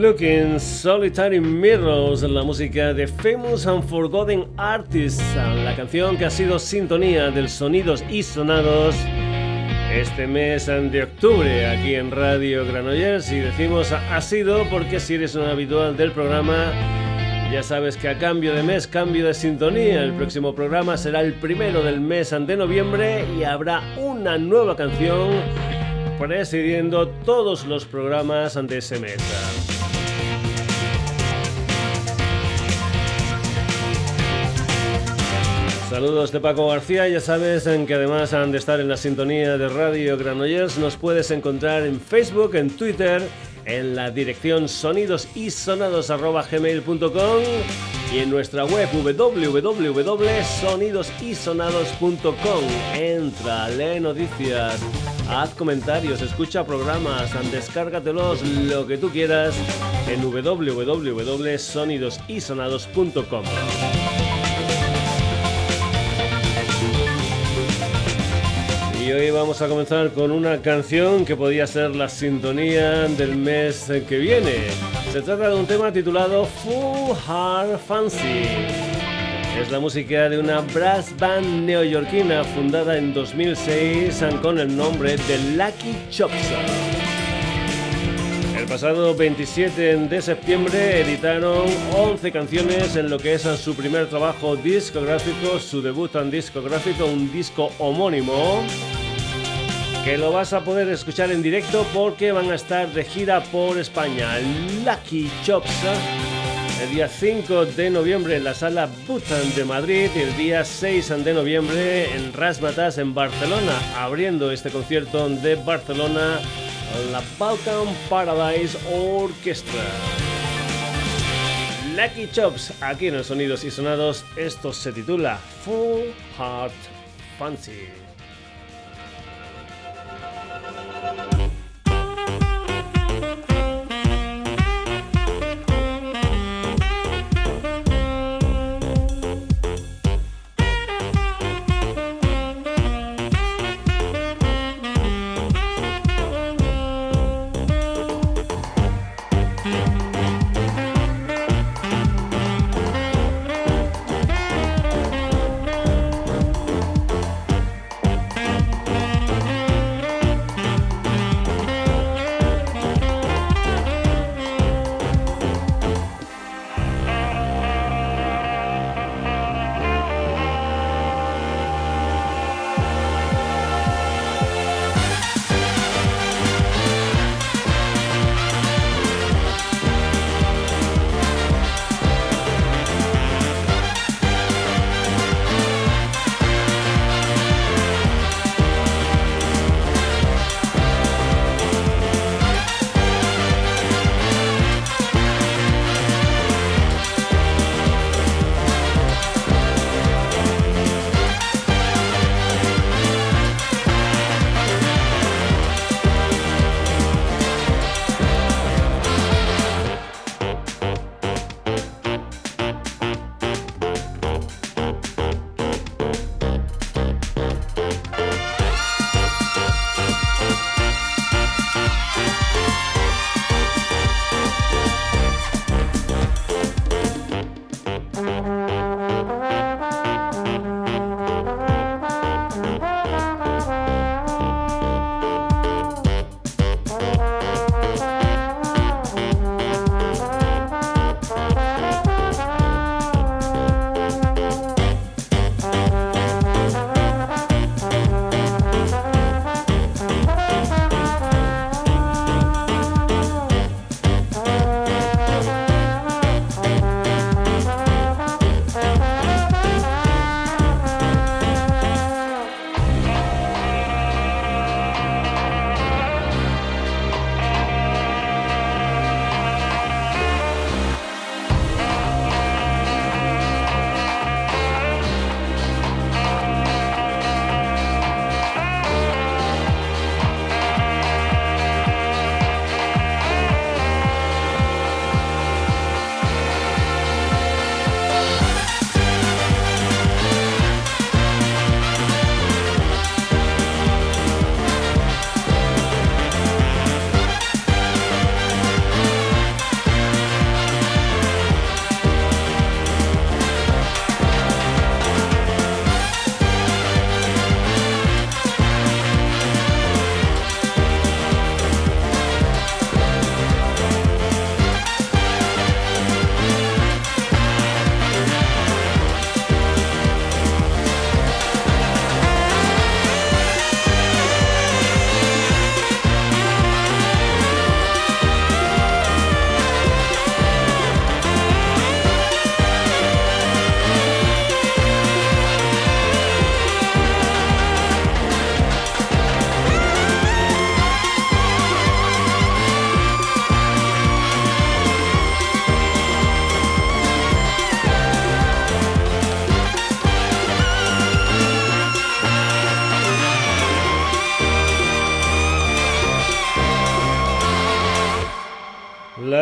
Looking Solitary Mirrors, la música de Famous and Forgotten Artists, la canción que ha sido sintonía del Sonidos y Sonados este mes de octubre aquí en Radio Granollers y decimos ha sido porque si eres un habitual del programa ya sabes que a cambio de mes, cambio de sintonía, el próximo programa será el primero del mes de noviembre y habrá una nueva canción presidiendo todos los programas de ese mes. Saludos de Paco García, ya sabes en que además han de estar en la sintonía de Radio Granollers, nos puedes encontrar en Facebook, en Twitter, en la dirección sonidosisonados.gmail.com y en nuestra web www.sonidosisonados.com. Entra, lee noticias, haz comentarios, escucha programas, descárgatelos, lo que tú quieras en www.sonidosisonados.com. Hoy vamos a comenzar con una canción que podía ser la sintonía del mes que viene. Se trata de un tema titulado Full Heart Fancy. Es la música de una brass band neoyorquina fundada en 2006 con el nombre de Lucky Chops. El pasado 27 de septiembre editaron 11 canciones en lo que es su primer trabajo discográfico, su debut en discográfico, un disco homónimo que lo vas a poder escuchar en directo porque van a estar de gira por España. Lucky Chops. ¿eh? El día 5 de noviembre en la sala Butan de Madrid y el día 6 de noviembre en Rasmatas en Barcelona, abriendo este concierto de Barcelona la Balkan Paradise Orchestra. Lucky Chops, aquí en los Sonidos y Sonados, esto se titula Full Heart Fancy.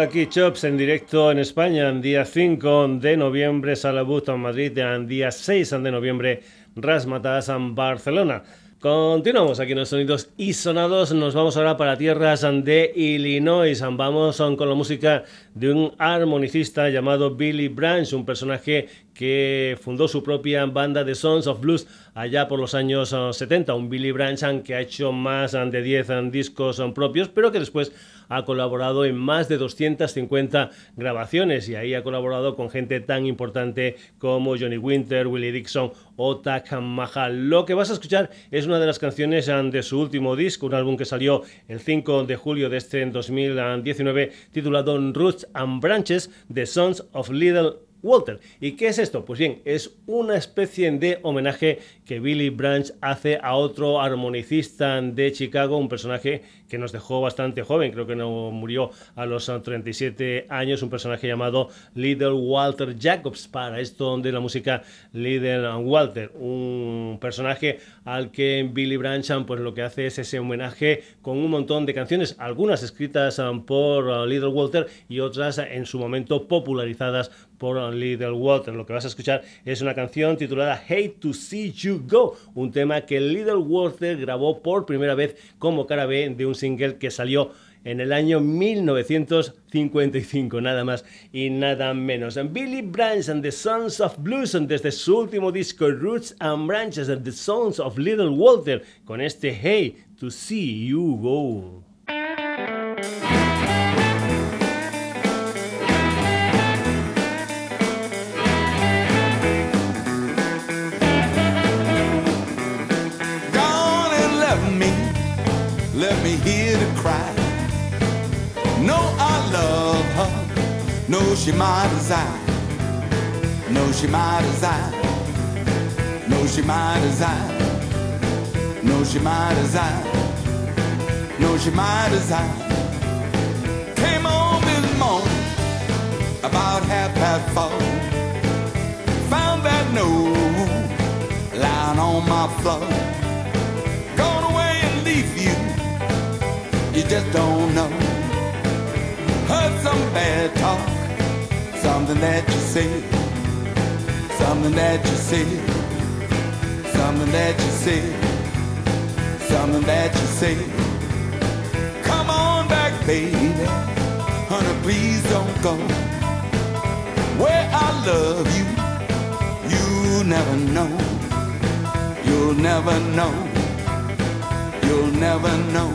Lucky Chops en directo en España, en día 5 de noviembre, Sala en Madrid, en día 6 de noviembre, Rasmatas en Barcelona. Continuamos aquí en los sonidos y sonados. Nos vamos ahora para tierras de Illinois. Vamos con la música de un armonicista llamado Billy Branch, un personaje que fundó su propia banda de Sons of Blues allá por los años 70. Un Billy Branch que ha hecho más de 10 discos propios, pero que después ha colaborado en más de 250 grabaciones y ahí ha colaborado con gente tan importante como Johnny Winter, Willie Dixon o Tak Mahal. Lo que vas a escuchar es una de las canciones de su último disco, un álbum que salió el 5 de julio de este 2019 titulado Roots and Branches, The Sons of Little Walter. ¿Y qué es esto? Pues bien, es una especie de homenaje que Billy Branch hace a otro armonicista de Chicago, un personaje que nos dejó bastante joven, creo que no murió a los 37 años, un personaje llamado Little Walter Jacobs, para esto de la música Little Walter, un personaje al que Billy Branch pues lo que hace es ese homenaje con un montón de canciones, algunas escritas um, por Little Walter y otras en su momento popularizadas por Little Walter. Lo que vas a escuchar es una canción titulada Hate to See You Go, un tema que Little Walter grabó por primera vez como cara B de un single que salió en el año 1955, nada más y nada menos. Billy Branch and the Sons of Blues desde su último disco Roots and Branches and the Sons of Little Walter con este Hey to See You Go. No, she my desire. No, she my desire. No, she my desire. No, she my desire. No, she my desire. Came home in the morning, about half past four. Found that note lying on my floor. Gone away and leave you. You just don't know. Heard some bad talk something that you said, something that you said, something that you said, something that you said. Come on back, baby, honey, please don't go. Where I love you, you never know, you'll never know, you'll never know.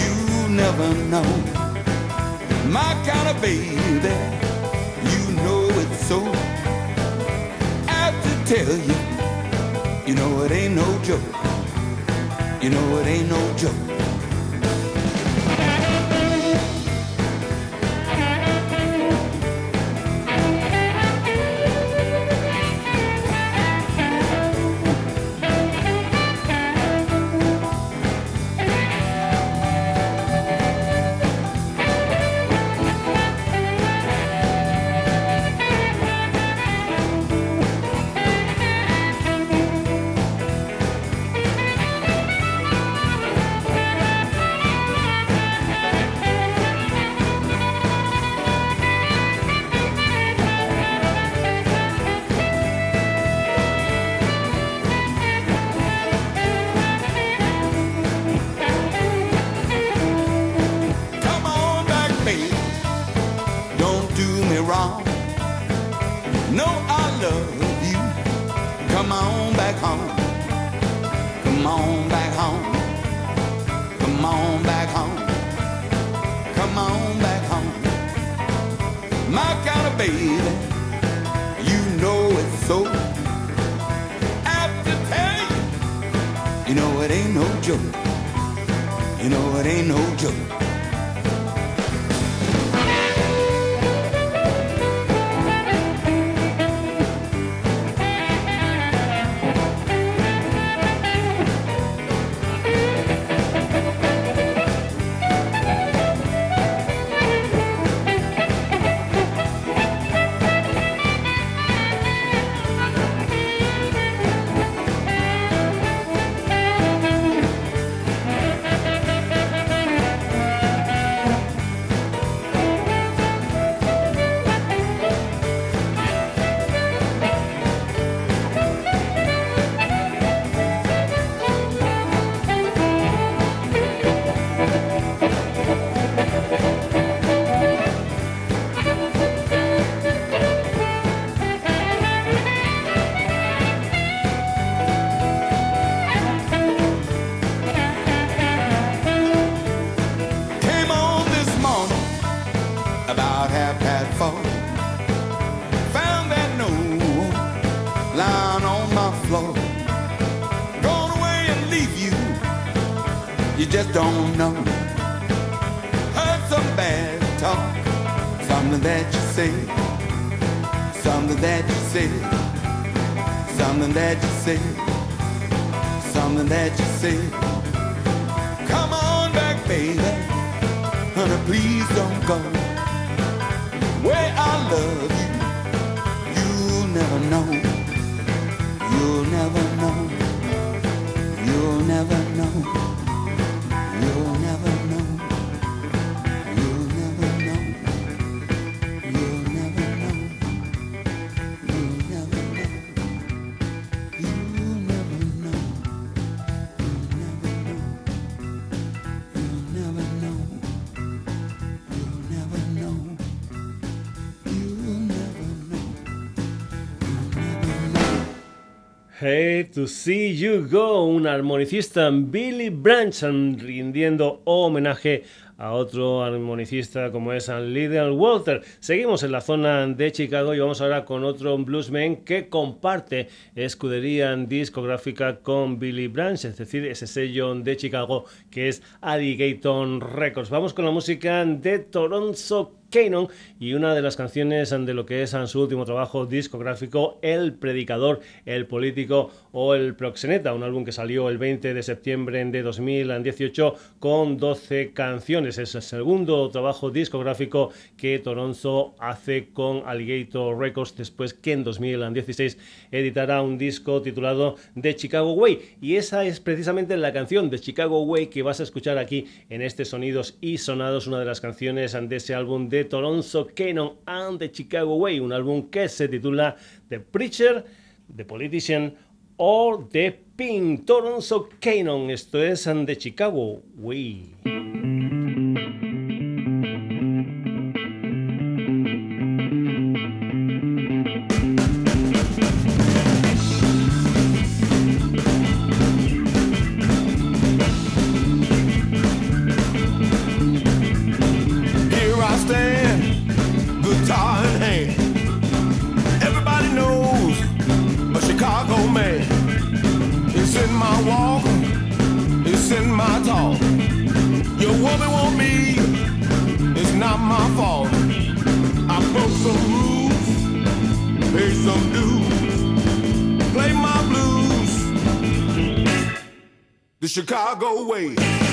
You never know. My kind of baby, tell you, you know it ain't no joke. You know it ain't no joke. To see you go, un armonicista Billy Branch rindiendo homenaje a otro armonicista como es Little Walter. Seguimos en la zona de Chicago y vamos ahora con otro bluesman que comparte escudería discográfica con Billy Branch, es decir, ese sello de Chicago que es Alligator Records. Vamos con la música de Toronto Cannon y una de las canciones de lo que es su último trabajo discográfico, El Predicador, El Político o El Proxeneta, un álbum que salió el 20 de septiembre de 2018 con 12 canciones. Es el segundo trabajo discográfico que Toronto hace con Alligator Records después que en 2016 editará un disco titulado The Chicago Way y esa es precisamente la canción de Chicago Way que vas a escuchar aquí en este Sonidos y Sonados, una de las canciones de ese álbum de Toronto Cannon and the Chicago Way, un álbum que se titula The Preacher, The Politician or The Pink. Toronto Cannon, esto es The Chicago Way. go away.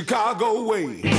Chicago way.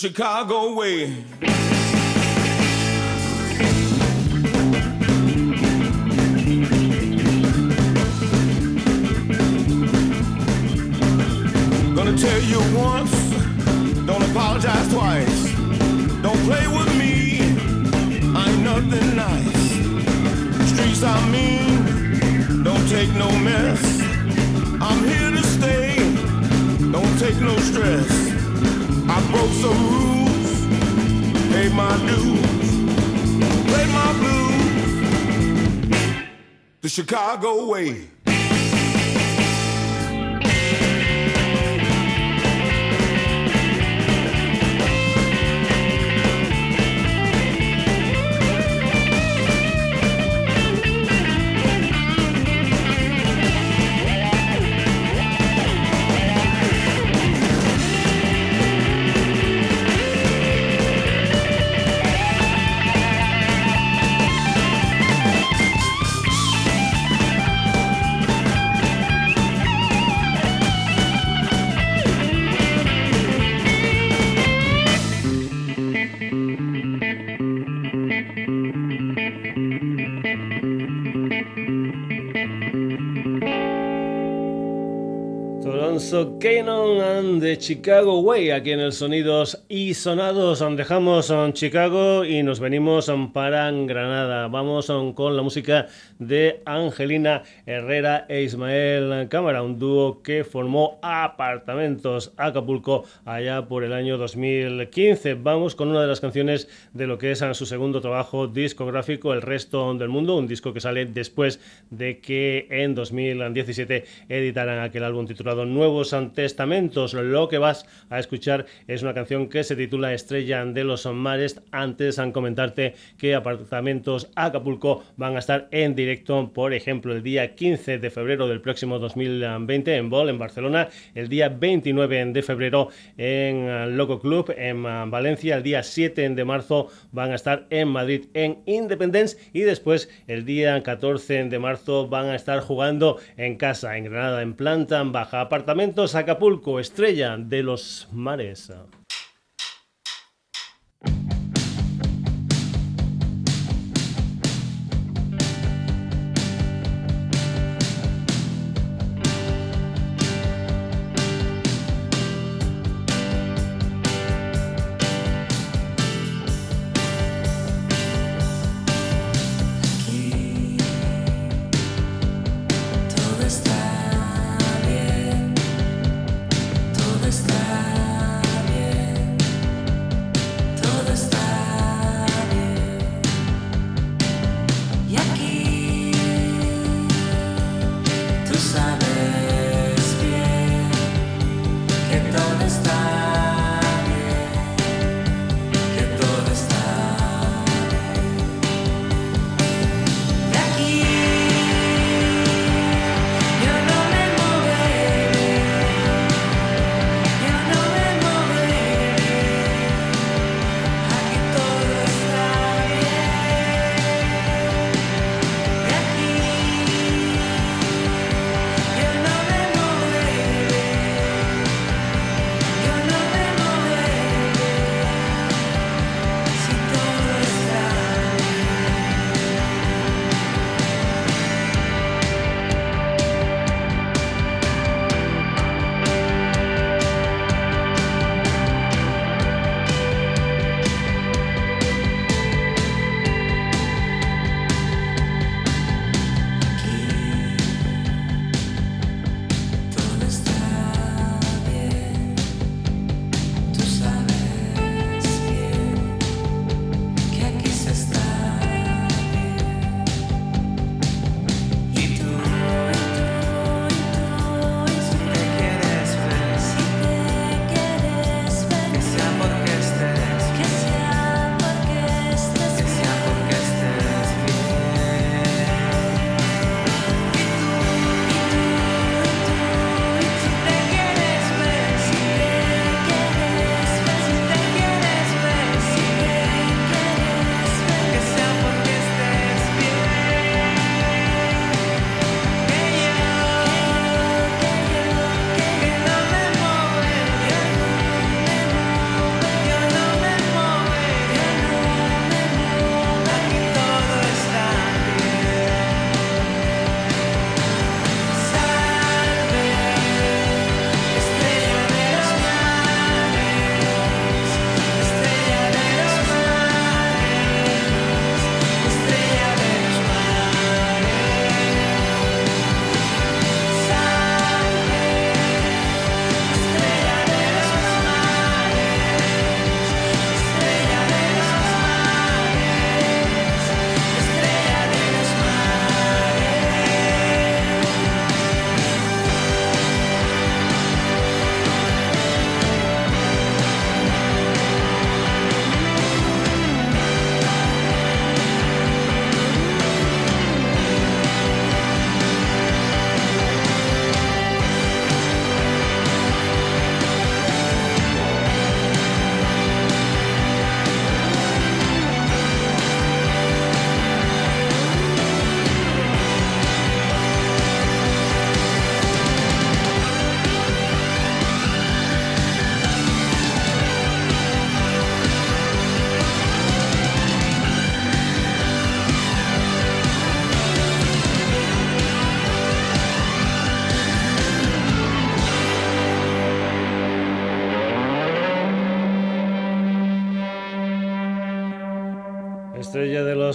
Chicago way. Gonna tell you once, don't apologize twice. Don't play with me, I'm nothing nice. Streets I mean, don't take no mess. I'm here to stay, don't take no stress. Broke some rules, paid my dues, played my blues. The Chicago way. The Chicago Way, aquí en el Sonidos y Sonados. Dejamos en Chicago y nos venimos para Granada. Vamos con la música de Angelina Herrera e Ismael Cámara, un dúo que formó Apartamentos Acapulco allá por el año 2015. Vamos con una de las canciones de lo que es su segundo trabajo discográfico, El Resto del Mundo, un disco que sale después de que en 2017 editaran aquel álbum titulado Nuevo Testamentos. Que vas a escuchar es una canción que se titula Estrella de los Mares. Antes, han comentarte que Apartamentos Acapulco van a estar en directo, por ejemplo, el día 15 de febrero del próximo 2020 en Bol, en Barcelona, el día 29 de febrero en Loco Club, en Valencia, el día 7 de marzo van a estar en Madrid, en Independence, y después el día 14 de marzo van a estar jugando en casa, en Granada, en planta, baja apartamento Acapulco, estrella de los mares.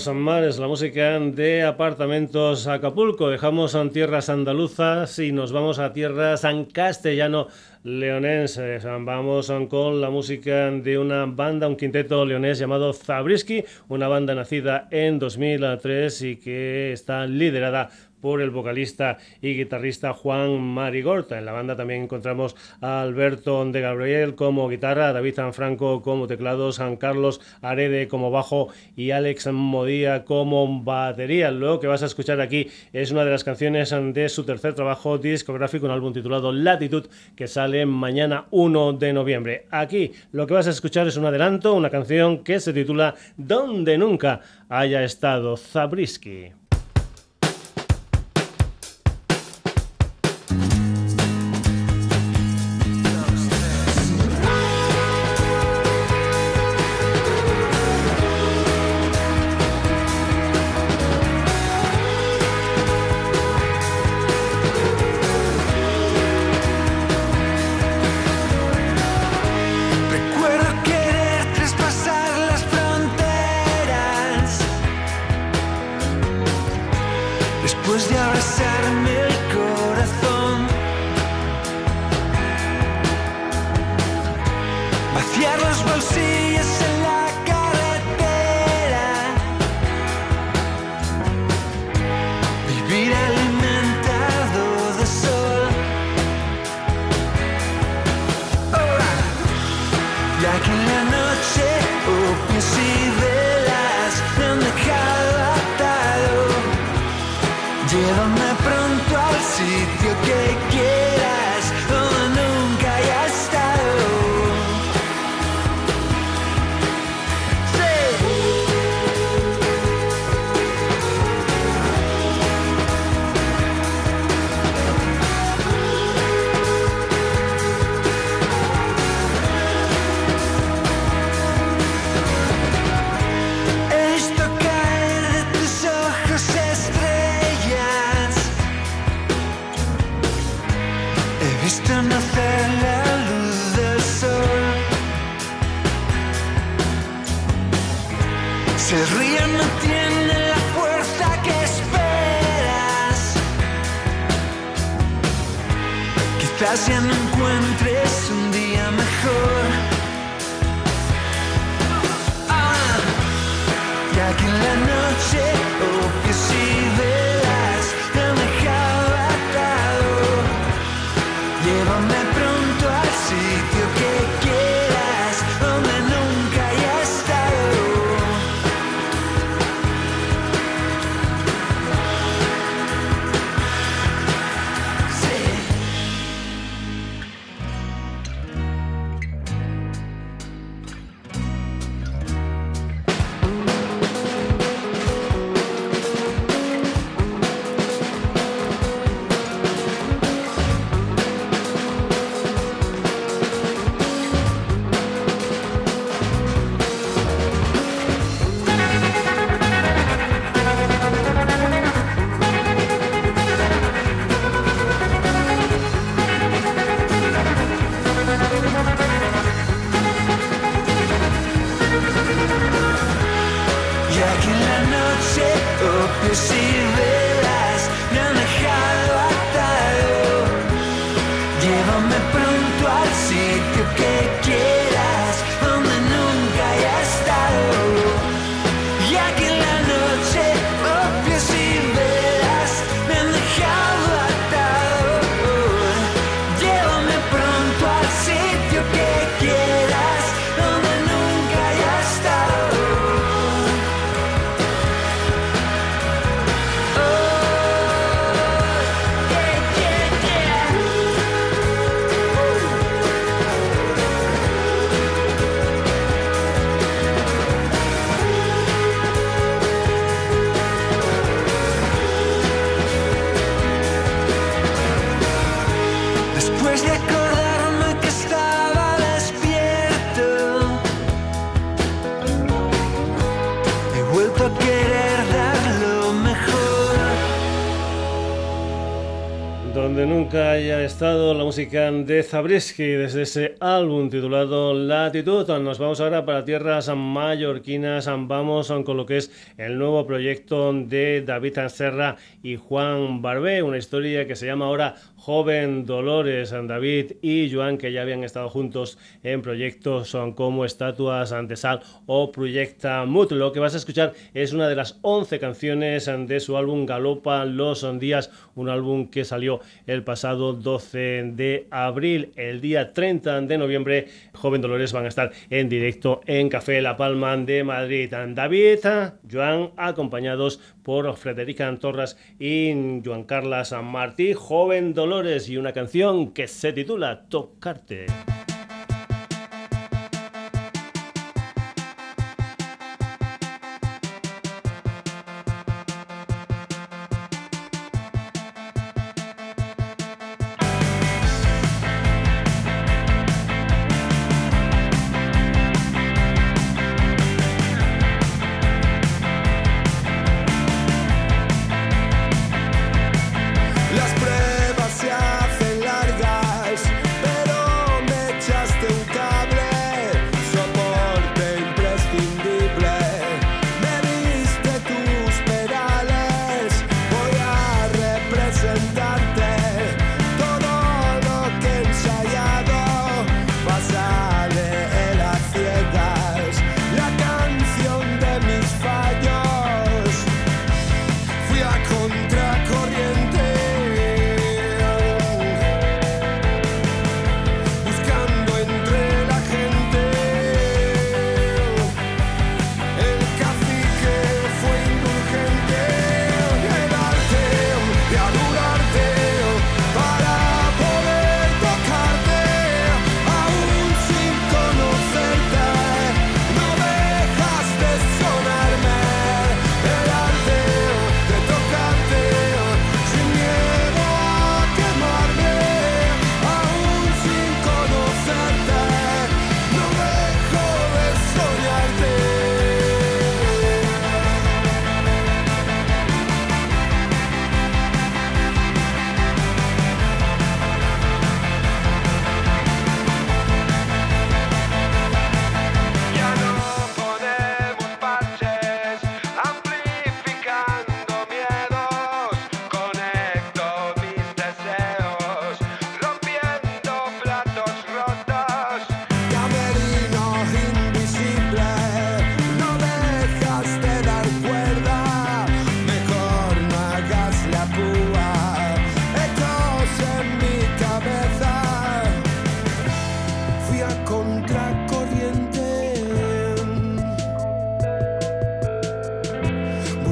Los mares, la música de apartamentos Acapulco. Dejamos en tierras andaluzas y nos vamos a tierras en castellano leonenses. Vamos con la música de una banda, un quinteto leonés llamado Zabriskie, una banda nacida en 2003 y que está liderada por el vocalista y guitarrista Juan Marigorta. En la banda también encontramos a Alberto de Gabriel como guitarra, David Franco como teclados, San Carlos Arede como bajo y Alex Modía como batería. Lo que vas a escuchar aquí es una de las canciones de su tercer trabajo discográfico, un álbum titulado Latitud, que sale mañana 1 de noviembre. Aquí lo que vas a escuchar es un adelanto, una canción que se titula Donde nunca haya estado Zabriskie. vaciar los bolsillos de Zabriskie desde ese álbum titulado Latitud. Nos vamos ahora para tierras mallorquinas, vamos con lo que es el nuevo proyecto de David Serra y Juan Barbé, una historia que se llama ahora Joven Dolores, David y Joan, que ya habían estado juntos en proyectos son como Estatuas ante Sal o Proyecta Mut. Lo que vas a escuchar es una de las 11 canciones de su álbum Galopa los días, un álbum que salió el pasado 12 de abril. El día 30 de noviembre, Joven Dolores van a estar en directo en Café La Palma de Madrid. David, Joan, acompañados por Frederica Torres y Joan Carlas Martí. Joven Dolores y una canción que se titula Tocarte.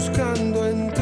buscando en ti.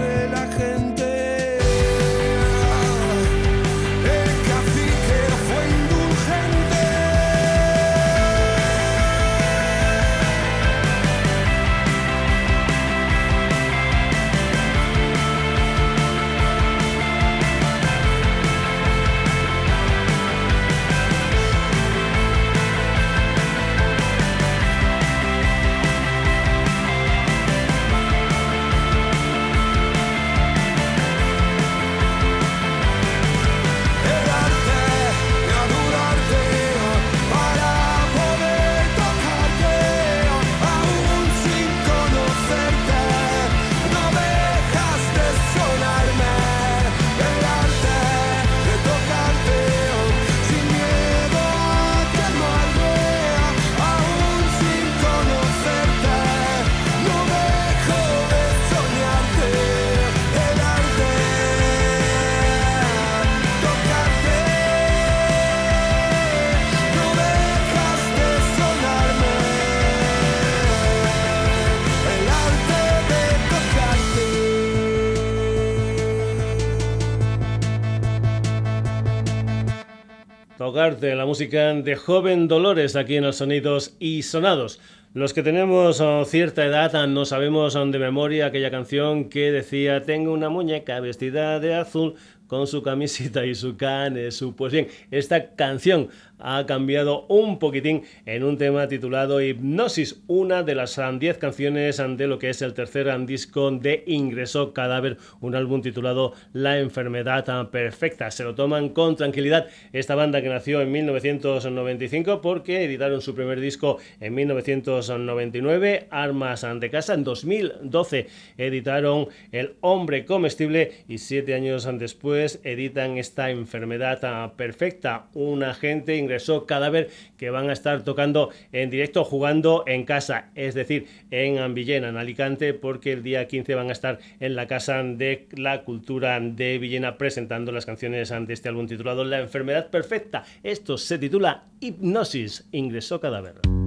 De la música de Joven Dolores aquí en los Sonidos y Sonados. Los que tenemos oh, cierta edad ah, no sabemos oh, de memoria aquella canción que decía tengo una muñeca vestida de azul con su camisita y su can, su pues bien, esta canción ha cambiado un poquitín en un tema titulado Hipnosis, una de las 10 canciones de lo que es el tercer disco de Ingreso Cadáver, un álbum titulado La enfermedad perfecta. Se lo toman con tranquilidad esta banda que nació en 1995 porque editaron su primer disco en 1999, Armas de Casa. En 2012 editaron El Hombre Comestible y siete años después editan esta enfermedad perfecta. Un agente ingresó cadáver que van a estar tocando en directo, jugando en casa, es decir, en Villena, en Alicante, porque el día 15 van a estar en la Casa de la Cultura de Villena presentando las canciones ante este álbum titulado La enfermedad perfecta. Esto se titula Hipnosis, ingresó cadáver.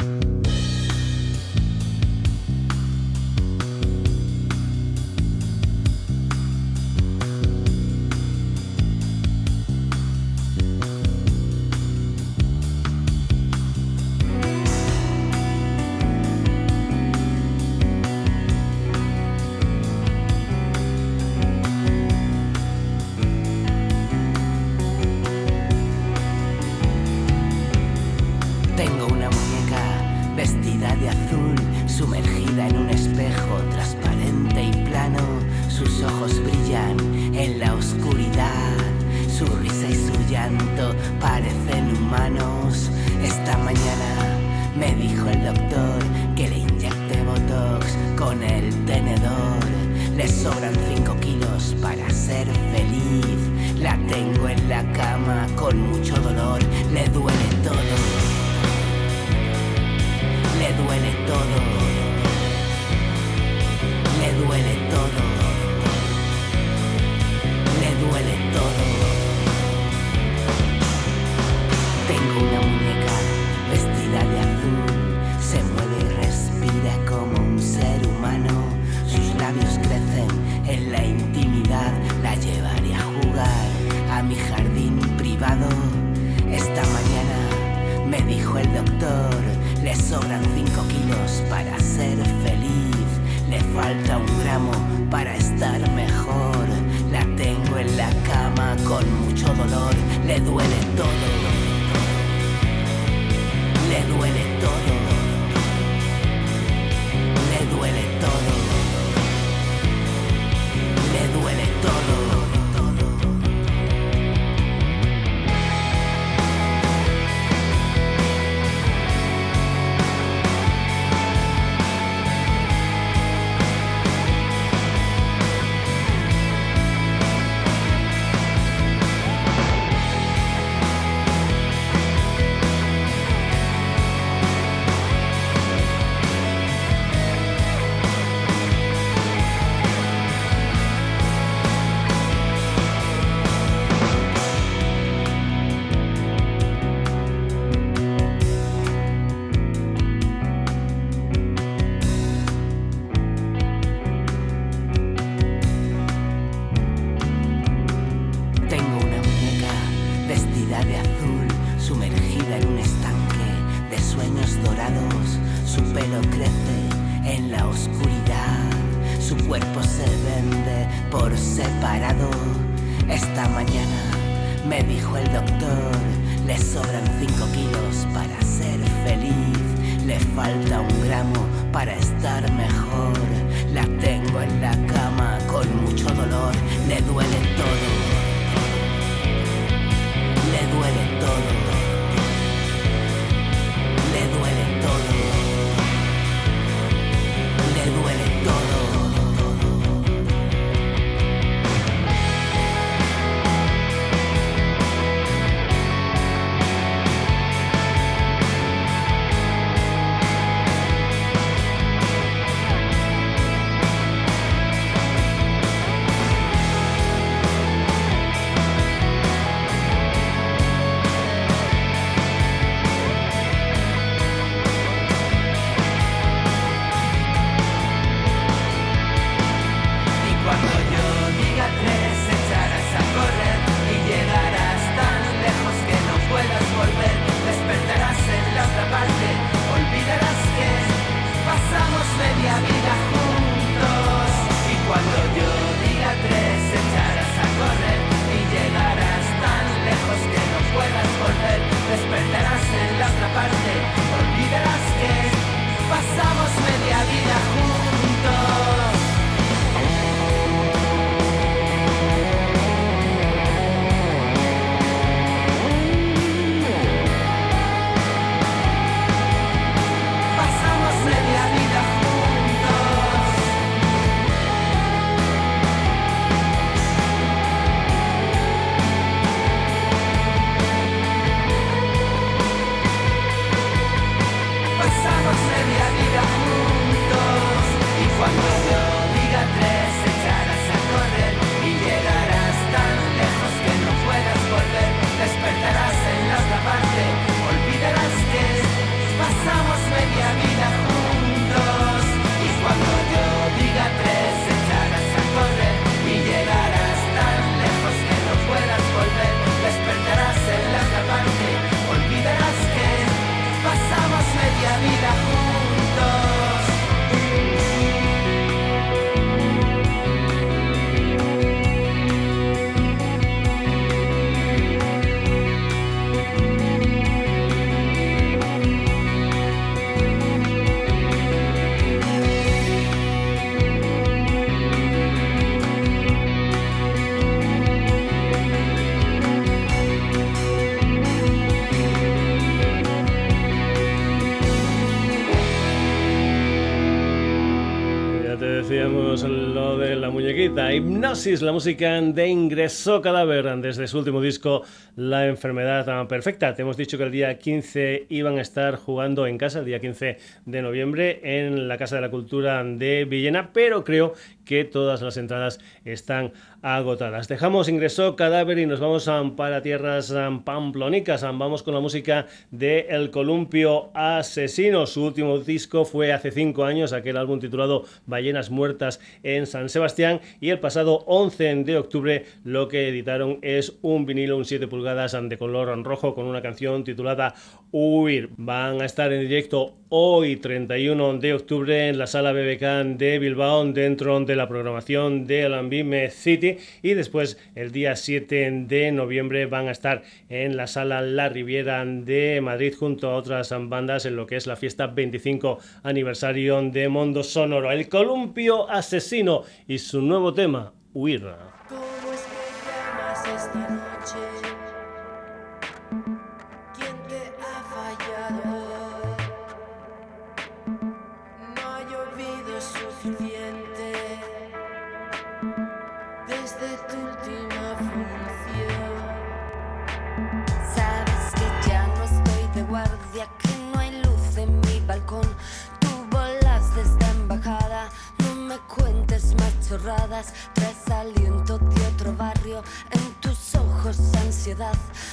Hipnosis, la música de Ingreso Cadáver desde su último disco, La Enfermedad Perfecta. Te hemos dicho que el día 15 iban a estar jugando en casa, el día 15 de noviembre, en la Casa de la Cultura de Villena, pero creo que todas las entradas están agotadas. Dejamos ingreso cadáver y nos vamos para tierras pamplónicas. Vamos con la música de El Columpio Asesino. Su último disco fue hace cinco años, aquel álbum titulado Ballenas Muertas en San Sebastián. Y el pasado 11 de octubre lo que editaron es un vinilo, un 7 pulgadas de color rojo con una canción titulada Huir. Van a estar en directo hoy 31 de octubre en la sala BBK de Bilbao dentro de la programación de Alambime City y después el día 7 de noviembre van a estar en la sala La Riviera de Madrid junto a otras bandas en lo que es la fiesta 25 aniversario de Mondo Sonoro. El columpio asesino y su nuevo tema, Huir.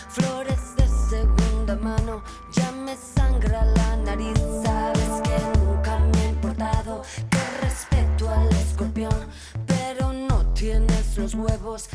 Flores de segunda mano, ya me sangra la nariz, sabes que nunca me ha importado, que respeto al escorpión, pero no tienes los huevos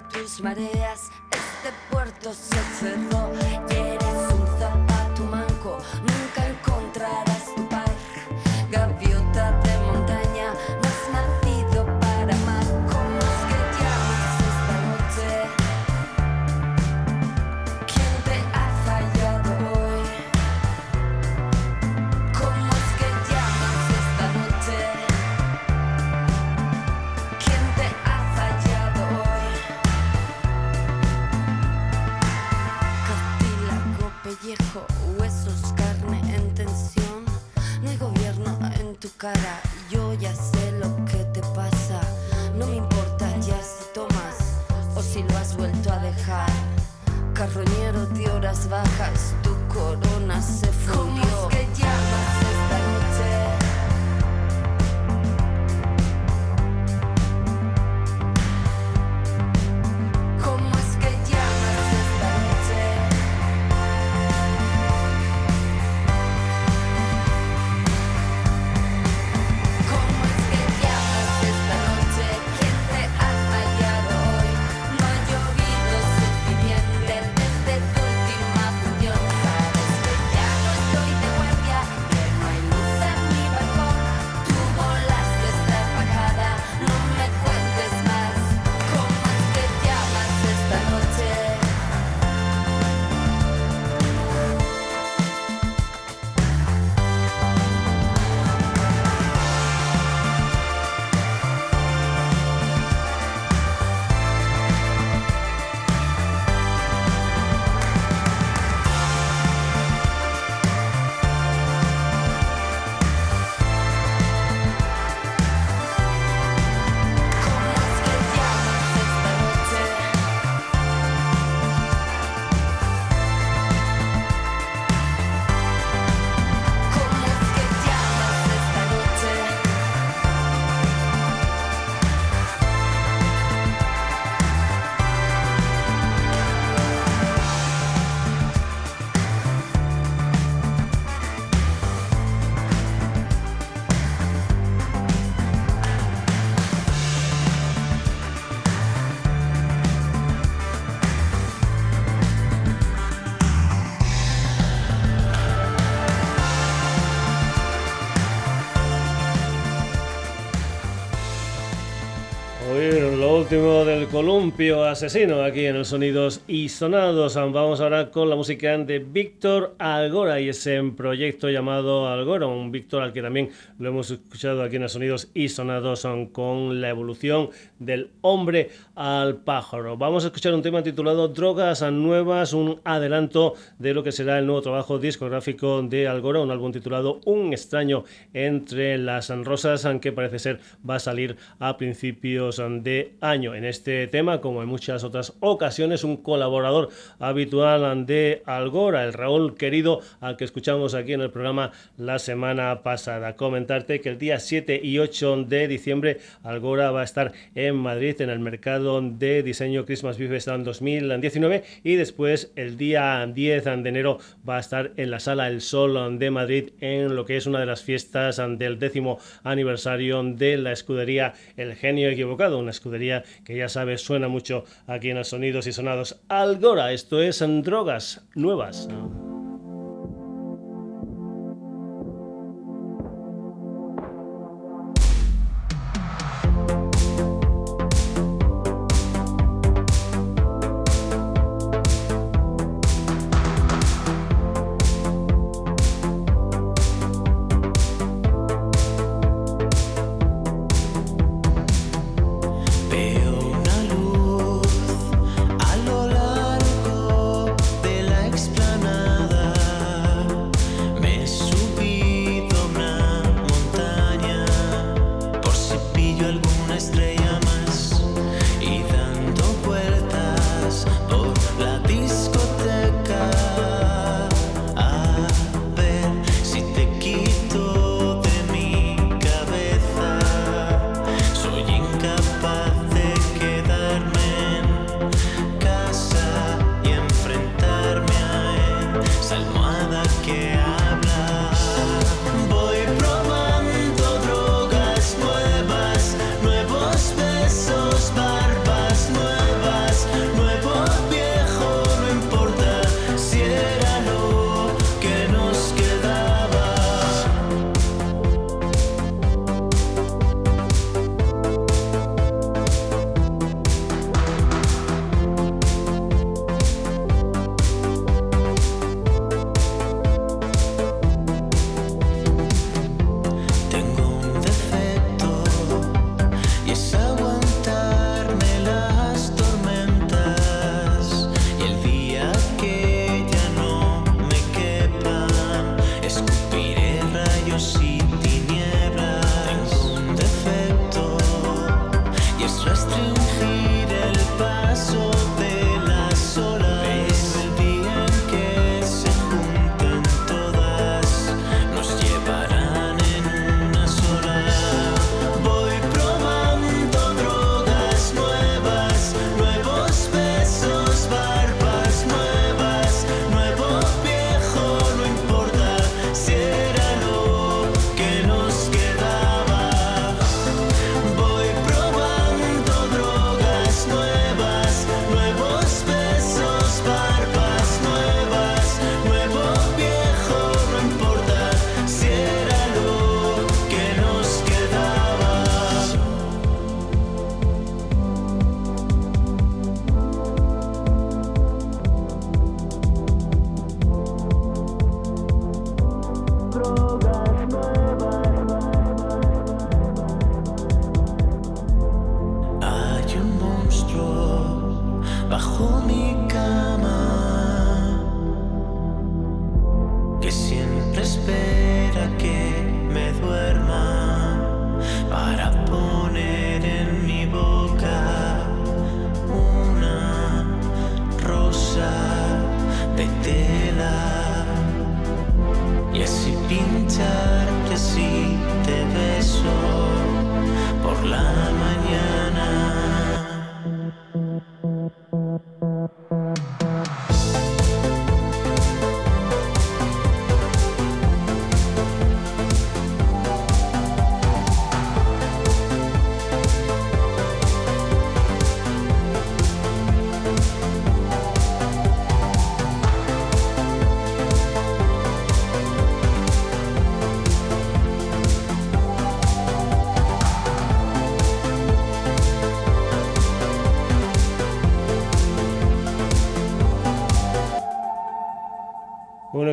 tus mareas, este puerto se cerró columpio asesino aquí en el Sonidos y Sonados. Vamos ahora con la música de Víctor Algora y ese proyecto llamado Algora, un Víctor al que también lo hemos escuchado aquí en el Sonidos y Sonados con la evolución del hombre al pájaro. Vamos a escuchar un tema titulado Drogas Nuevas, un adelanto de lo que será el nuevo trabajo discográfico de Algora, un álbum titulado Un extraño entre las rosas, aunque parece ser va a salir a principios de año. En este tema, como en muchas otras ocasiones, un colaborador habitual de Algora, el Raúl querido, al que escuchamos aquí en el programa la semana pasada. Comentarte que el día 7 y 8 de diciembre Algora va a estar en Madrid en el mercado de diseño Christmas en 2019 y después el día 10 de enero va a estar en la sala El Sol de Madrid en lo que es una de las fiestas del décimo aniversario de la escudería El Genio Equivocado, una escudería que ya suena mucho aquí en los sonidos y sonados Algora. Esto es en drogas nuevas.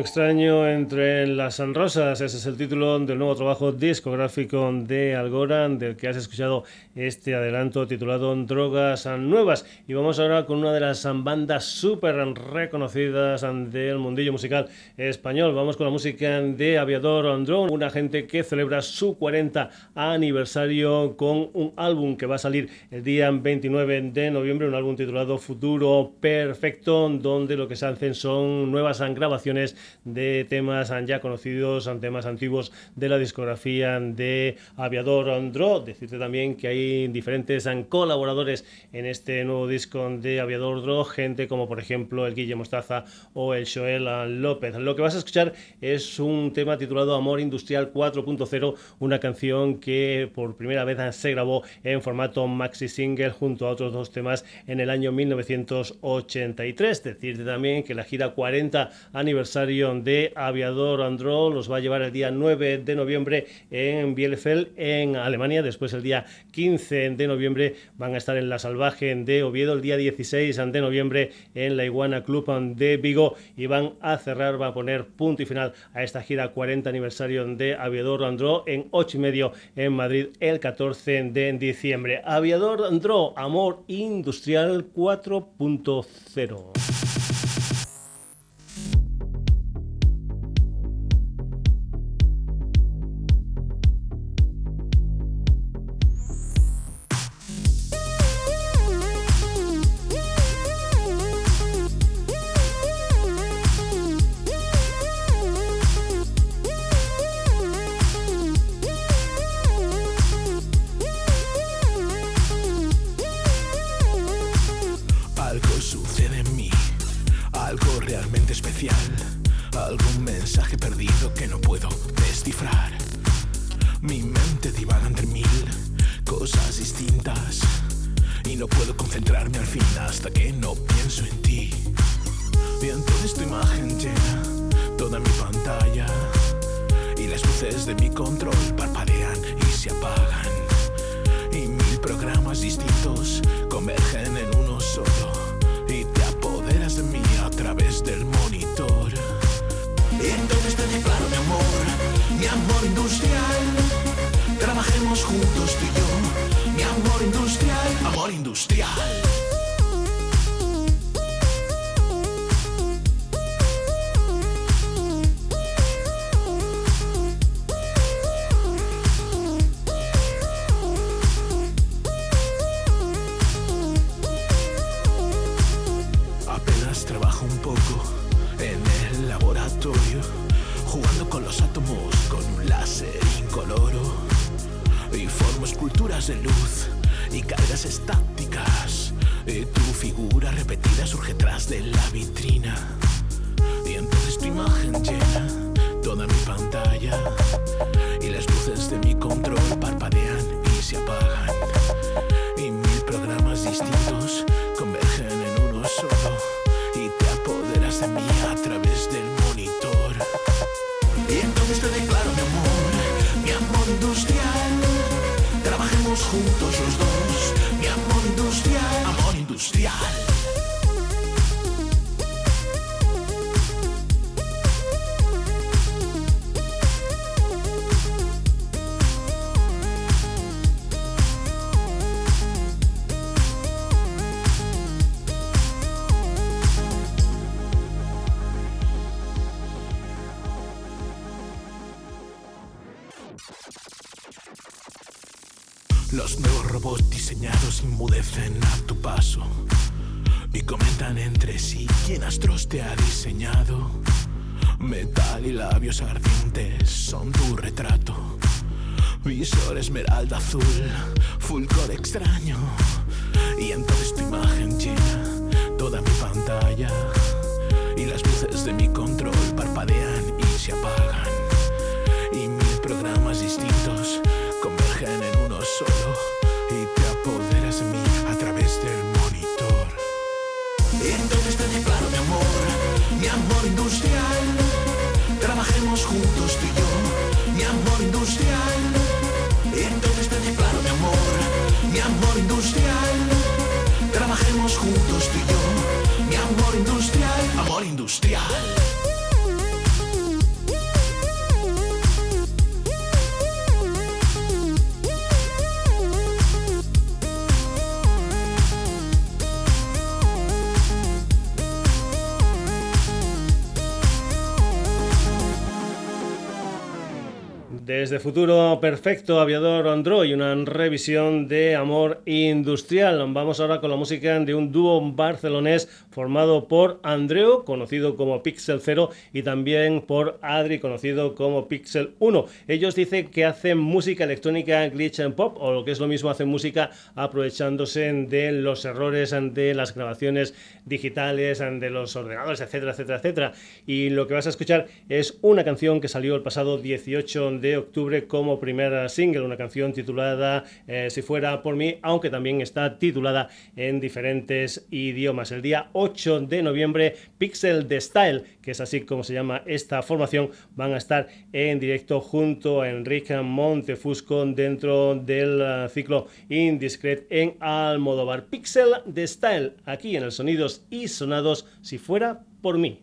Extraño entre las rosas, ese es el título del nuevo trabajo discográfico de Algorand, del que has escuchado este adelanto titulado Drogas Nuevas. Y vamos ahora con una de las bandas súper reconocidas del mundillo musical español. Vamos con la música de Aviador Andrón, una gente que celebra su 40 aniversario con un álbum que va a salir el día 29 de noviembre, un álbum titulado Futuro Perfecto, donde lo que se hacen son nuevas grabaciones de temas ya conocidos, temas antiguos de la discografía de Aviador Andro. Decirte también que hay diferentes colaboradores en este nuevo disco de Aviador Andro, gente como por ejemplo el Guille Mostaza o el Joel López. Lo que vas a escuchar es un tema titulado Amor Industrial 4.0, una canción que por primera vez se grabó en formato maxi single junto a otros dos temas en el año 1983. Decirte también que la gira 40 aniversario de Aviador Andro los va a llevar el día 9 de noviembre en Bielefeld, en Alemania. Después, el día 15 de noviembre, van a estar en La Salvaje de Oviedo. El día 16 de noviembre, en la Iguana Club de Vigo. Y van a cerrar, va a poner punto y final a esta gira 40 aniversario de Aviador Andro en 8 y medio en Madrid el 14 de diciembre. Aviador Andro, Amor Industrial 4.0. Desde Futuro Perfecto, Aviador Android, una revisión de Amor Industrial. Vamos ahora con la música de un dúo barcelonés formado por Andreu, conocido como Pixel 0, y también por Adri, conocido como Pixel 1. Ellos dicen que hacen música electrónica glitch and pop, o lo que es lo mismo, hacen música aprovechándose de los errores de las grabaciones digitales, de los ordenadores, etcétera, etcétera, etcétera. Y lo que vas a escuchar es una canción que salió el pasado 18 de octubre como primera single, una canción titulada eh, Si fuera por mí, aunque también está titulada en diferentes idiomas. El día 8 de noviembre, Pixel de Style, que es así como se llama esta formación, van a estar en directo junto a Enrique Montefusco dentro del eh, ciclo Indiscret en Almodóvar. Pixel de Style, aquí en el Sonidos y Sonados, si fuera por mí.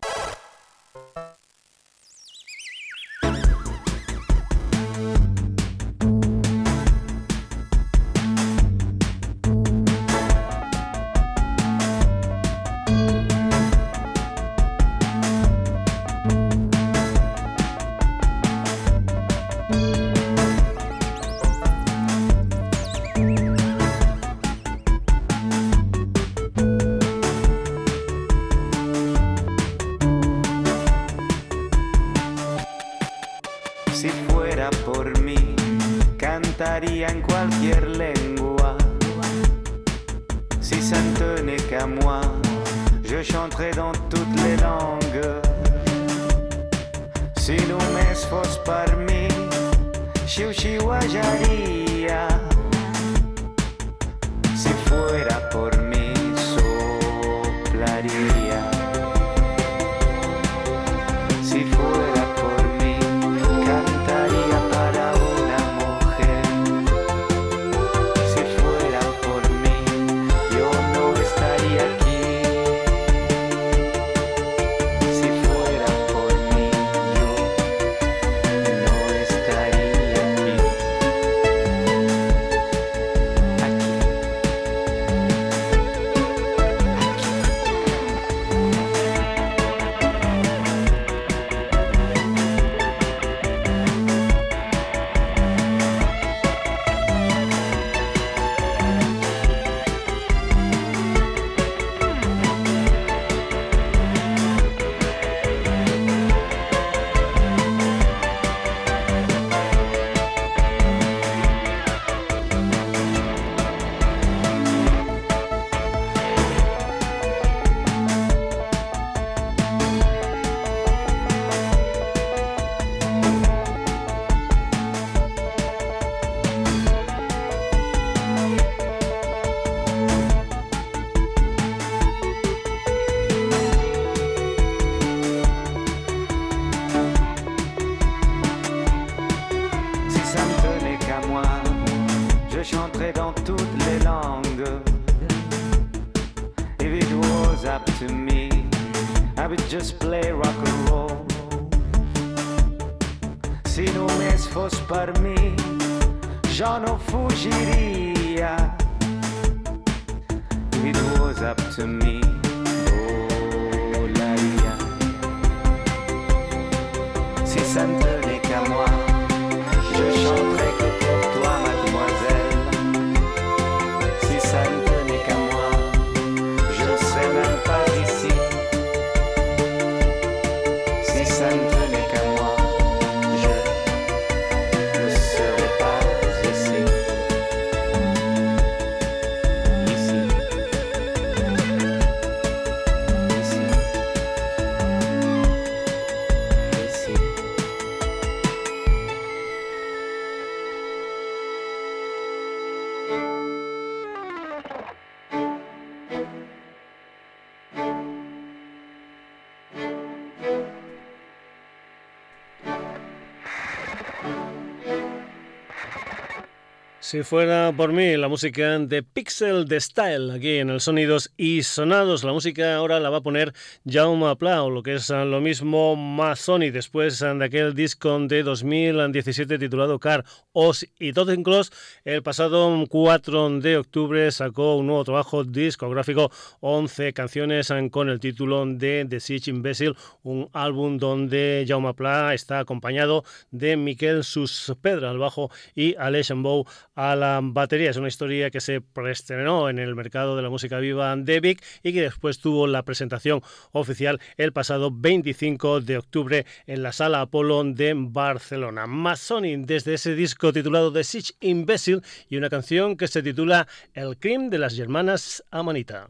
Si fuera por mí, la música de Pixel de Style, aquí en el Sonidos y Sonados. La música ahora la va a poner Jaume Pla, o lo que es lo mismo Masoni, después de aquel disco de 2017 titulado Car, Os y Cross. El pasado 4 de octubre sacó un nuevo trabajo discográfico, 11 canciones con el título de The Siege Imbecile, un álbum donde Jaume Pla está acompañado de Miquel Suspedra al bajo y Aleix Bow a la batería. Es una historia que se preestrenó en el mercado de la música viva de Vic y que después tuvo la presentación oficial el pasado 25 de octubre en la Sala Apolo de Barcelona. Masoni desde ese disco titulado The Siege Imbecile y una canción que se titula El crimen de las hermanas Amanita.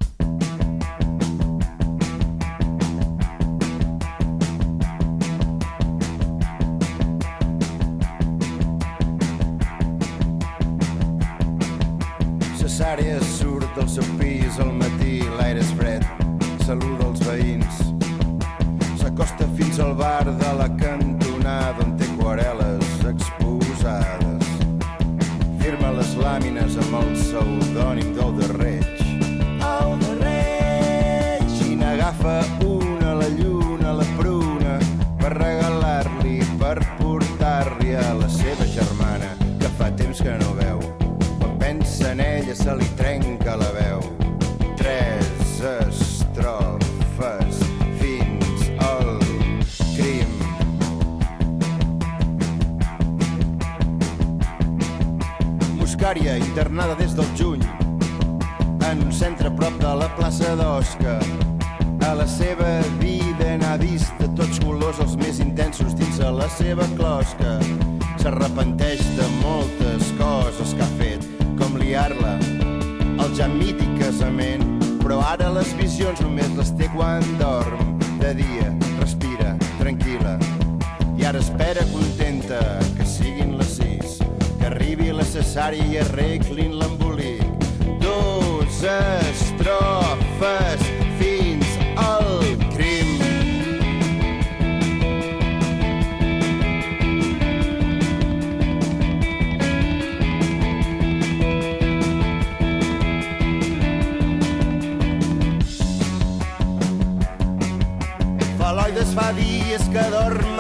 Saluda els veïns. S'acosta fins al bar de la cantonada on té aquarel·les exposades. Firma les làmines amb el pseudònim internada des del juny, en un centre prop de la plaça d'Osca. A la seva vida n'ha vist de tots colors els més intensos dins de la seva closca. S'arrepenteix de moltes coses que ha fet com liar-la al ja mític casament, però ara les visions només les té quan dorm. De dia, respira, tranquil·la, i ara espera contenta que que arribi la i arreglin l'embolic. Dos estrofes fins al L'Aloides fa dies que dorm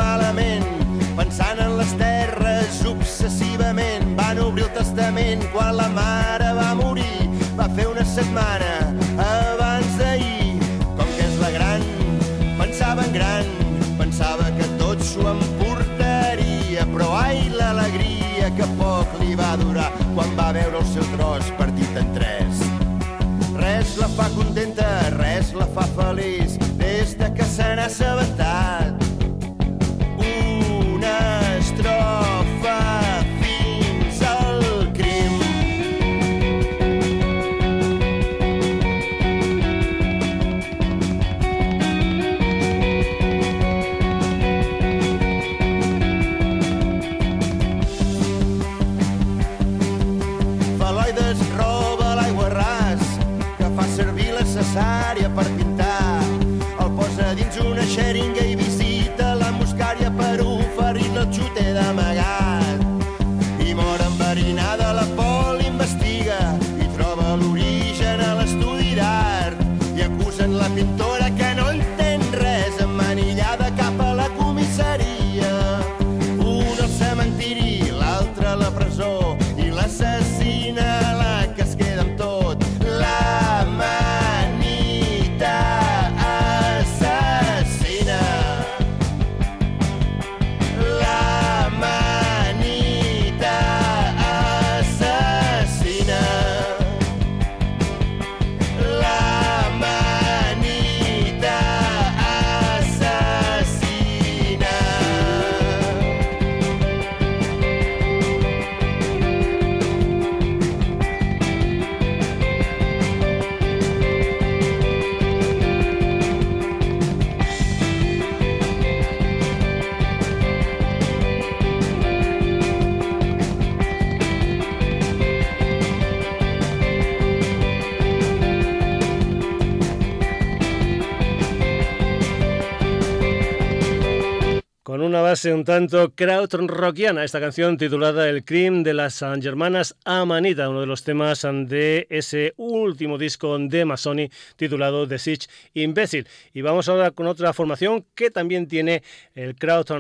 una base un tanto krautrockiana, esta canción titulada El Crim de las Germanas Amanita, uno de los temas de ese último disco de Masoni titulado The Siege Imbécil. Y vamos ahora con otra formación que también tiene el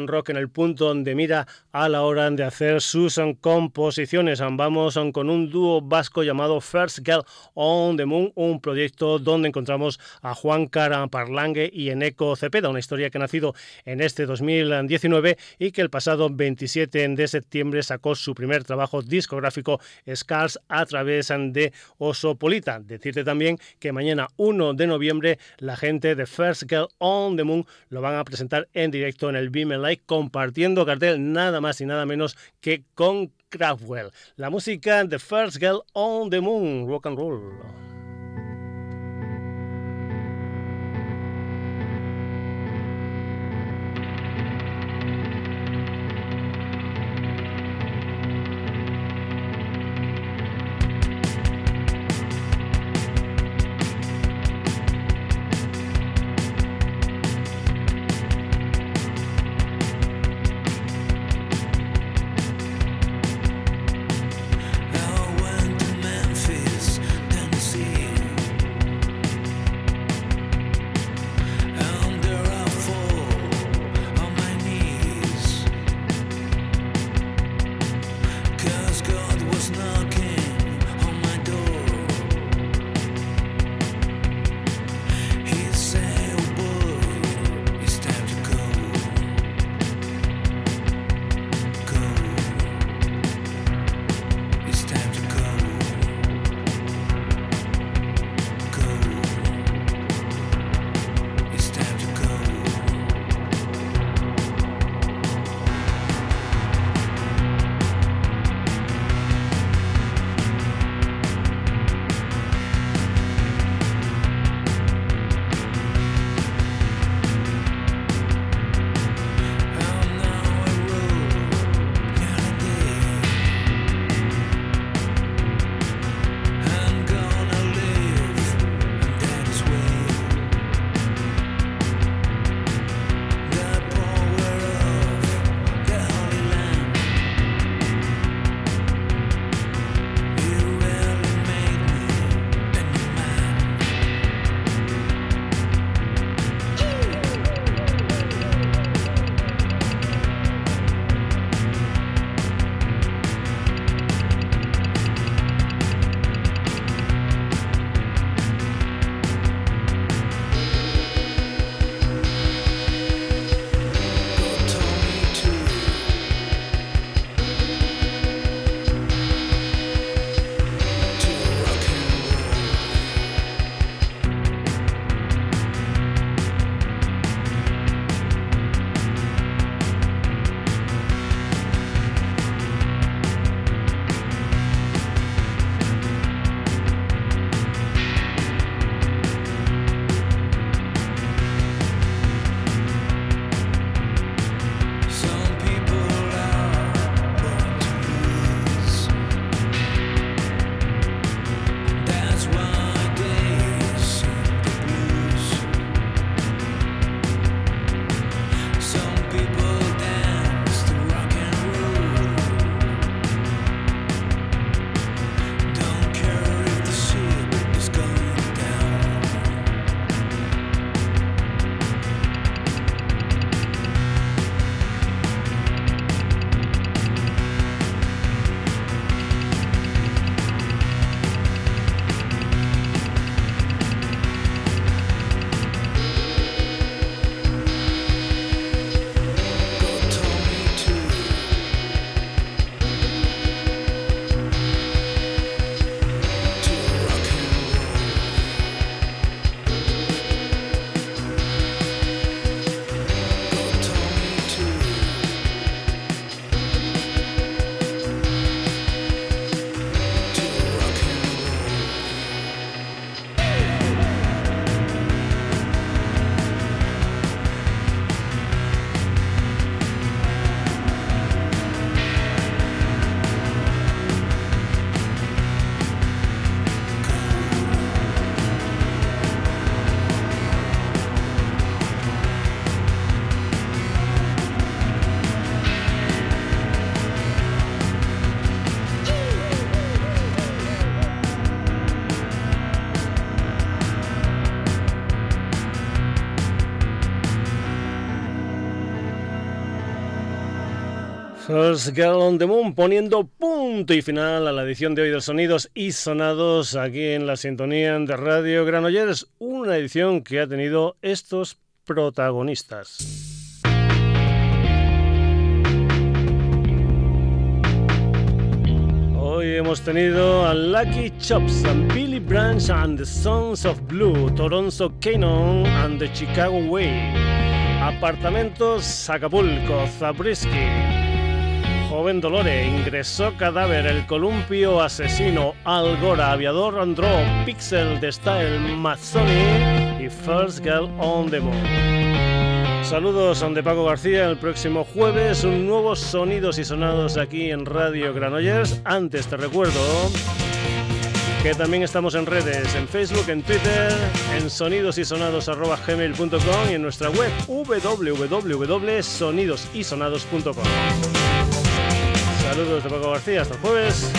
Rock en el punto de mira a la hora de hacer sus composiciones. Vamos con un dúo vasco llamado First Girl on the Moon, un proyecto donde encontramos a Juan Cara Parlangue y Eneco Cepeda, una historia que ha nacido en este 2019 y que el pasado 27 de septiembre sacó su primer trabajo discográfico Scars a través de Osopolita. Decirte también que mañana 1 de noviembre la gente de First Girl on the Moon lo van a presentar en directo en el Beam Live compartiendo cartel nada más y nada menos que con Kraftwell. La música de First Girl on the Moon, rock and roll. First Girl on the Moon poniendo punto y final a la edición de hoy de Sonidos y Sonados aquí en la sintonía de Radio Granollers, una edición que ha tenido estos protagonistas. Hoy hemos tenido a Lucky Chops and Billy Branch and the Sons of Blue, Toronto Cannon and the Chicago Way, Apartamentos Acapulco, Zabriskie. Joven Dolore, Ingresó Cadáver, El Columpio Asesino, Algora, Aviador Andro, Pixel de Style, Mazzoni y First Girl on the Moon. Saludos de Paco García. El próximo jueves, un nuevo Sonidos y Sonados aquí en Radio Granollers. Antes te recuerdo que también estamos en redes, en Facebook, en Twitter, en sonidosysonados.gmail.com y en nuestra web www.sonidosysonados.com. Saludos de Paco García, hasta el jueves.